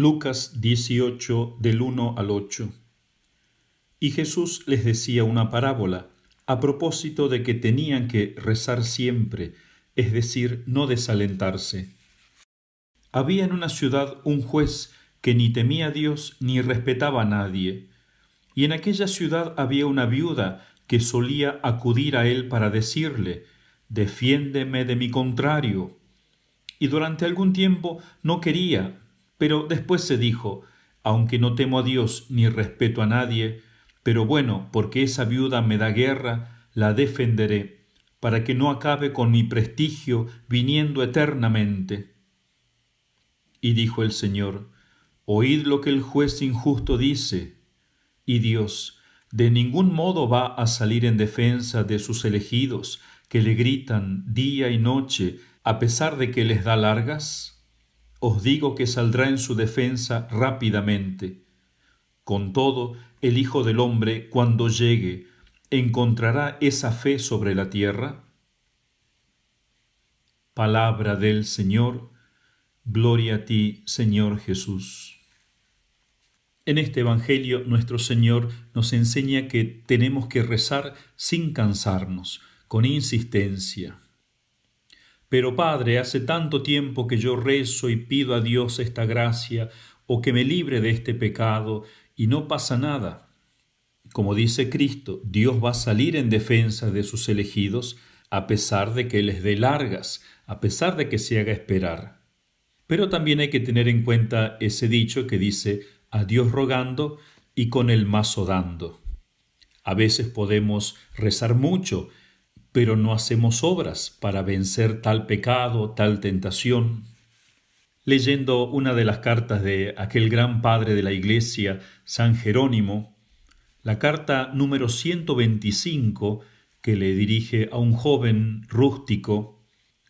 Lucas 18 del 1 al 8. Y Jesús les decía una parábola a propósito de que tenían que rezar siempre, es decir, no desalentarse. Había en una ciudad un juez que ni temía a Dios ni respetaba a nadie, y en aquella ciudad había una viuda que solía acudir a él para decirle, Defiéndeme de mi contrario. Y durante algún tiempo no quería, pero después se dijo, aunque no temo a Dios ni respeto a nadie, pero bueno, porque esa viuda me da guerra, la defenderé, para que no acabe con mi prestigio viniendo eternamente. Y dijo el Señor, Oíd lo que el juez injusto dice. Y Dios de ningún modo va a salir en defensa de sus elegidos, que le gritan día y noche, a pesar de que les da largas? Os digo que saldrá en su defensa rápidamente. Con todo, el Hijo del Hombre, cuando llegue, ¿encontrará esa fe sobre la tierra? Palabra del Señor, gloria a ti, Señor Jesús. En este Evangelio nuestro Señor nos enseña que tenemos que rezar sin cansarnos, con insistencia. Pero Padre, hace tanto tiempo que yo rezo y pido a Dios esta gracia, o que me libre de este pecado, y no pasa nada. Como dice Cristo, Dios va a salir en defensa de sus elegidos a pesar de que les dé largas, a pesar de que se haga esperar. Pero también hay que tener en cuenta ese dicho que dice a Dios rogando y con el mazo dando. A veces podemos rezar mucho, pero no hacemos obras para vencer tal pecado, tal tentación leyendo una de las cartas de aquel gran padre de la Iglesia, San Jerónimo, la carta número 125 que le dirige a un joven rústico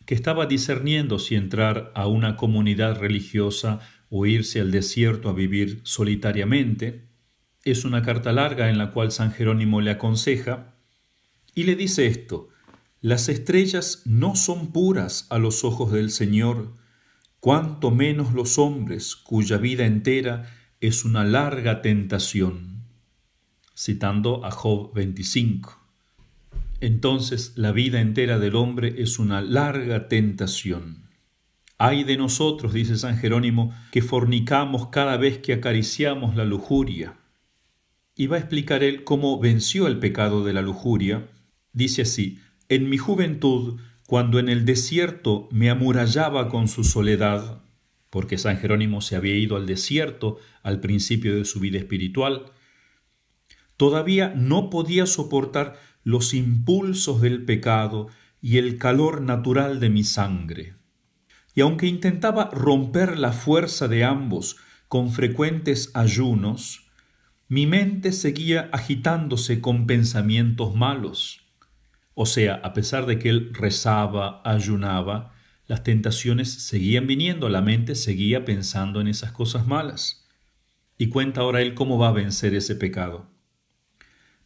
que estaba discerniendo si entrar a una comunidad religiosa o irse al desierto a vivir solitariamente. Es una carta larga en la cual San Jerónimo le aconseja y le dice esto, las estrellas no son puras a los ojos del Señor, cuanto menos los hombres cuya vida entera es una larga tentación. Citando a Job 25. Entonces la vida entera del hombre es una larga tentación. Ay de nosotros, dice San Jerónimo, que fornicamos cada vez que acariciamos la lujuria. Y va a explicar él cómo venció el pecado de la lujuria. Dice así, en mi juventud cuando en el desierto me amurallaba con su soledad, porque San Jerónimo se había ido al desierto al principio de su vida espiritual, todavía no podía soportar los impulsos del pecado y el calor natural de mi sangre. Y aunque intentaba romper la fuerza de ambos con frecuentes ayunos, mi mente seguía agitándose con pensamientos malos. O sea, a pesar de que él rezaba, ayunaba, las tentaciones seguían viniendo, la mente seguía pensando en esas cosas malas. Y cuenta ahora él cómo va a vencer ese pecado.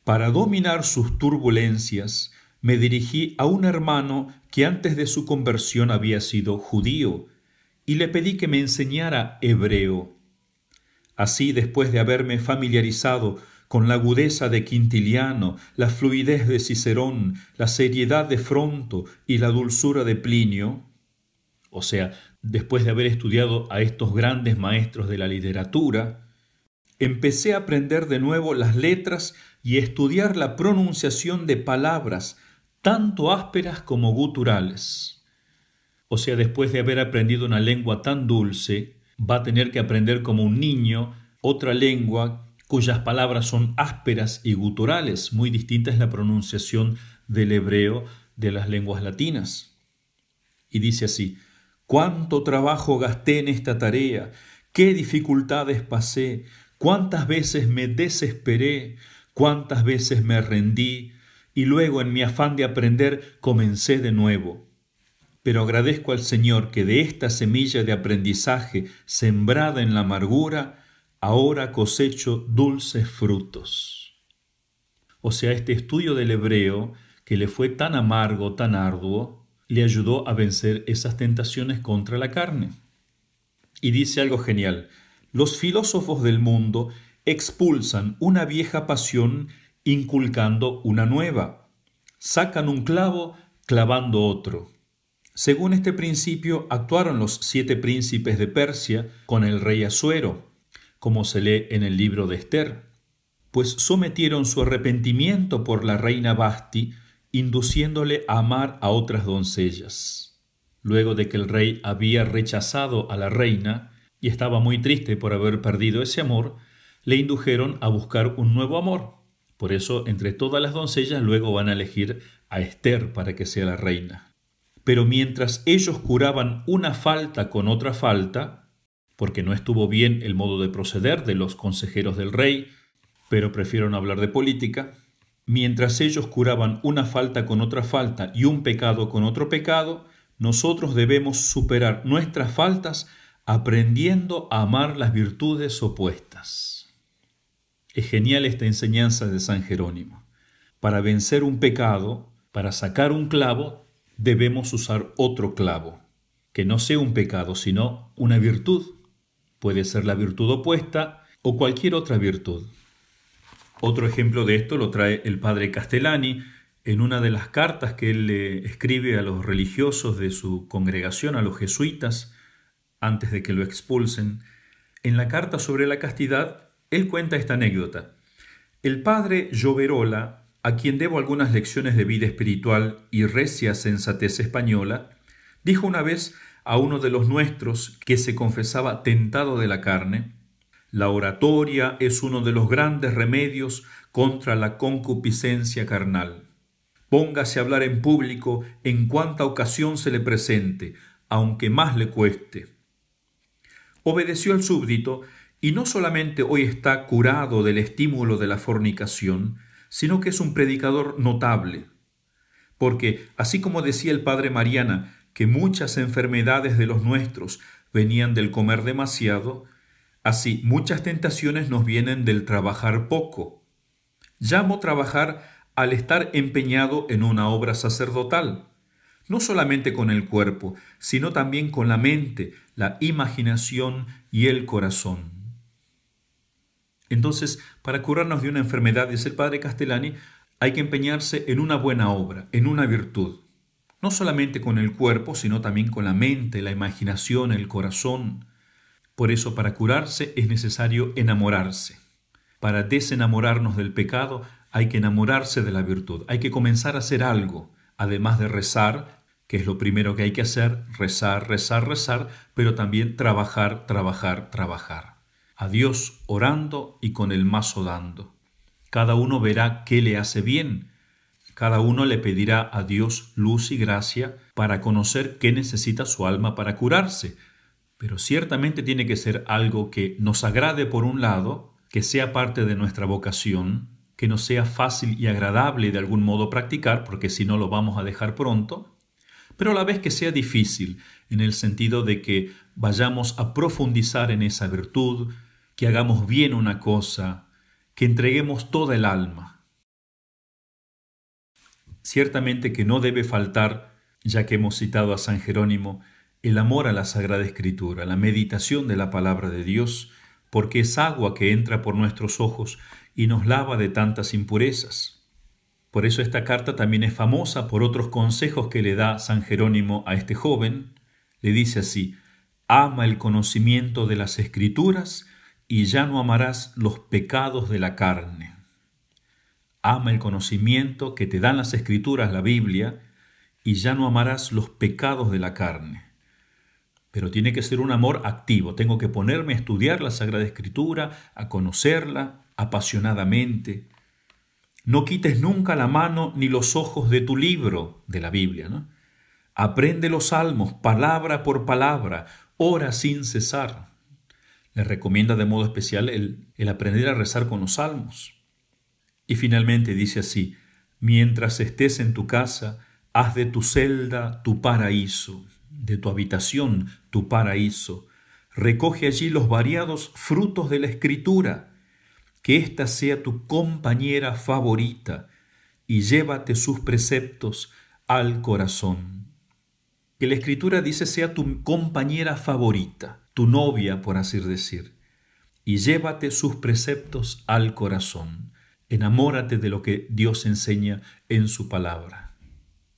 Para dominar sus turbulencias, me dirigí a un hermano que antes de su conversión había sido judío, y le pedí que me enseñara hebreo. Así, después de haberme familiarizado con la agudeza de Quintiliano, la fluidez de Cicerón, la seriedad de Fronto y la dulzura de Plinio, o sea, después de haber estudiado a estos grandes maestros de la literatura, empecé a aprender de nuevo las letras y estudiar la pronunciación de palabras, tanto ásperas como guturales. O sea, después de haber aprendido una lengua tan dulce, va a tener que aprender como un niño otra lengua cuyas palabras son ásperas y guturales, muy distinta es la pronunciación del hebreo de las lenguas latinas. Y dice así, cuánto trabajo gasté en esta tarea, qué dificultades pasé, cuántas veces me desesperé, cuántas veces me rendí, y luego en mi afán de aprender comencé de nuevo. Pero agradezco al Señor que de esta semilla de aprendizaje sembrada en la amargura, ahora cosecho dulces frutos. O sea, este estudio del hebreo, que le fue tan amargo, tan arduo, le ayudó a vencer esas tentaciones contra la carne. Y dice algo genial, los filósofos del mundo expulsan una vieja pasión inculcando una nueva. Sacan un clavo clavando otro. Según este principio actuaron los siete príncipes de Persia con el rey Asuero, como se lee en el libro de Esther, pues sometieron su arrepentimiento por la reina Basti, induciéndole a amar a otras doncellas. Luego de que el rey había rechazado a la reina y estaba muy triste por haber perdido ese amor, le indujeron a buscar un nuevo amor. Por eso, entre todas las doncellas, luego van a elegir a Esther para que sea la reina. Pero mientras ellos curaban una falta con otra falta, porque no estuvo bien el modo de proceder de los consejeros del rey, pero prefieron hablar de política, mientras ellos curaban una falta con otra falta y un pecado con otro pecado, nosotros debemos superar nuestras faltas aprendiendo a amar las virtudes opuestas. Es genial esta enseñanza de San Jerónimo. Para vencer un pecado, para sacar un clavo, debemos usar otro clavo, que no sea un pecado, sino una virtud. Puede ser la virtud opuesta o cualquier otra virtud. Otro ejemplo de esto lo trae el padre Castellani en una de las cartas que él le escribe a los religiosos de su congregación, a los jesuitas, antes de que lo expulsen. En la carta sobre la castidad, él cuenta esta anécdota. El padre Lloverola a quien debo algunas lecciones de vida espiritual y recia sensatez española, dijo una vez a uno de los nuestros que se confesaba tentado de la carne, la oratoria es uno de los grandes remedios contra la concupiscencia carnal. Póngase a hablar en público en cuanta ocasión se le presente, aunque más le cueste. Obedeció el súbdito y no solamente hoy está curado del estímulo de la fornicación, sino que es un predicador notable. Porque, así como decía el padre Mariana, que muchas enfermedades de los nuestros venían del comer demasiado, así muchas tentaciones nos vienen del trabajar poco. Llamo trabajar al estar empeñado en una obra sacerdotal, no solamente con el cuerpo, sino también con la mente, la imaginación y el corazón. Entonces, para curarnos de una enfermedad, dice el padre Castellani, hay que empeñarse en una buena obra, en una virtud. No solamente con el cuerpo, sino también con la mente, la imaginación, el corazón. Por eso, para curarse es necesario enamorarse. Para desenamorarnos del pecado hay que enamorarse de la virtud. Hay que comenzar a hacer algo, además de rezar, que es lo primero que hay que hacer, rezar, rezar, rezar, pero también trabajar, trabajar, trabajar a Dios orando y con el mazo dando. Cada uno verá qué le hace bien. Cada uno le pedirá a Dios luz y gracia para conocer qué necesita su alma para curarse. Pero ciertamente tiene que ser algo que nos agrade por un lado, que sea parte de nuestra vocación, que nos sea fácil y agradable de algún modo practicar, porque si no lo vamos a dejar pronto, pero a la vez que sea difícil, en el sentido de que vayamos a profundizar en esa virtud, que hagamos bien una cosa, que entreguemos toda el alma. Ciertamente que no debe faltar, ya que hemos citado a San Jerónimo, el amor a la Sagrada Escritura, la meditación de la palabra de Dios, porque es agua que entra por nuestros ojos y nos lava de tantas impurezas. Por eso esta carta también es famosa por otros consejos que le da San Jerónimo a este joven. Le dice así, ama el conocimiento de las escrituras y ya no amarás los pecados de la carne. Ama el conocimiento que te dan las escrituras, la Biblia, y ya no amarás los pecados de la carne. Pero tiene que ser un amor activo. Tengo que ponerme a estudiar la Sagrada Escritura, a conocerla apasionadamente. No quites nunca la mano ni los ojos de tu libro de la Biblia. Aprende los salmos palabra por palabra, ora sin cesar le recomienda de modo especial el, el aprender a rezar con los salmos. Y finalmente dice así, mientras estés en tu casa, haz de tu celda tu paraíso, de tu habitación tu paraíso. Recoge allí los variados frutos de la escritura, que ésta sea tu compañera favorita, y llévate sus preceptos al corazón. Que la escritura dice sea tu compañera favorita tu novia, por así decir. y llévate sus preceptos al corazón. Enamórate de lo que Dios enseña en su palabra.